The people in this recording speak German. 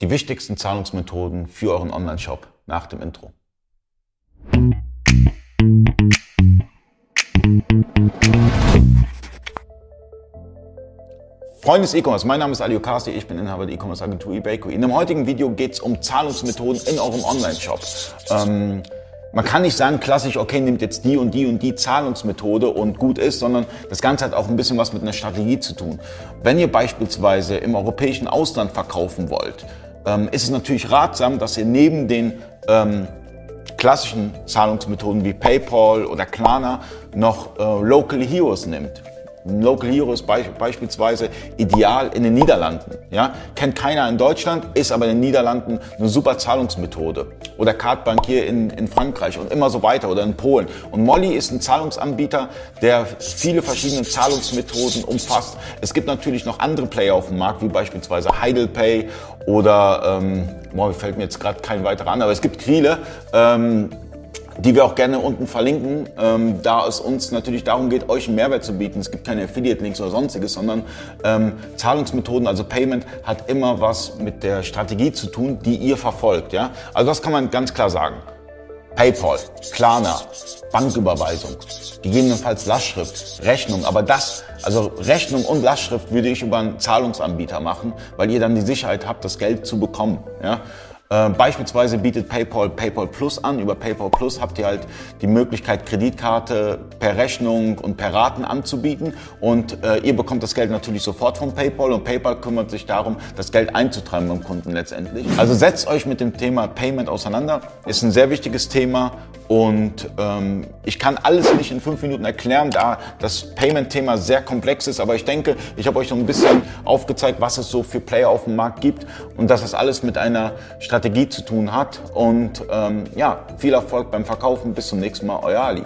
die wichtigsten Zahlungsmethoden für euren Online-Shop nach dem Intro. Freunde des E-Commerce, mein Name ist Ali Okasi, ich bin Inhaber der E-Commerce Agentur eBayco. In dem heutigen Video geht es um Zahlungsmethoden in eurem Online-Shop. Ähm, man kann nicht sagen klassisch, okay, nimmt jetzt die und die und die Zahlungsmethode und gut ist, sondern das Ganze hat auch ein bisschen was mit einer Strategie zu tun. Wenn ihr beispielsweise im europäischen Ausland verkaufen wollt, ähm, ist es natürlich ratsam, dass ihr neben den ähm, klassischen Zahlungsmethoden wie PayPal oder Klarna noch äh, Local Heroes nimmt. Local Hero ist be beispielsweise ideal in den Niederlanden. Ja? Kennt keiner in Deutschland, ist aber in den Niederlanden eine super Zahlungsmethode. Oder Cardbank hier in, in Frankreich und immer so weiter oder in Polen. Und Molly ist ein Zahlungsanbieter, der viele verschiedene Zahlungsmethoden umfasst. Es gibt natürlich noch andere Player auf dem Markt, wie beispielsweise Heidelpay oder, ähm, boah, fällt mir jetzt gerade kein weiterer an, aber es gibt viele. Ähm, die wir auch gerne unten verlinken, ähm, da es uns natürlich darum geht, euch einen Mehrwert zu bieten. Es gibt keine Affiliate-Links oder sonstiges, sondern ähm, Zahlungsmethoden, also Payment, hat immer was mit der Strategie zu tun, die ihr verfolgt. Ja? Also das kann man ganz klar sagen. PayPal, Klarna, Banküberweisung, gegebenenfalls Lastschrift, Rechnung, aber das, also Rechnung und Lastschrift würde ich über einen Zahlungsanbieter machen, weil ihr dann die Sicherheit habt, das Geld zu bekommen. Ja? Äh, beispielsweise bietet PayPal PayPal Plus an. Über PayPal Plus habt ihr halt die Möglichkeit, Kreditkarte per Rechnung und per Raten anzubieten. Und äh, ihr bekommt das Geld natürlich sofort von PayPal und PayPal kümmert sich darum, das Geld einzutreiben beim Kunden letztendlich. Also setzt euch mit dem Thema Payment auseinander. Ist ein sehr wichtiges Thema und ähm, ich kann alles nicht in fünf Minuten erklären, da das Payment-Thema sehr komplex ist. Aber ich denke, ich habe euch noch ein bisschen aufgezeigt, was es so für Player auf dem Markt gibt und dass das alles mit einer Strategie zu tun hat. Und ähm, ja, viel Erfolg beim Verkaufen. Bis zum nächsten Mal, euer Ali.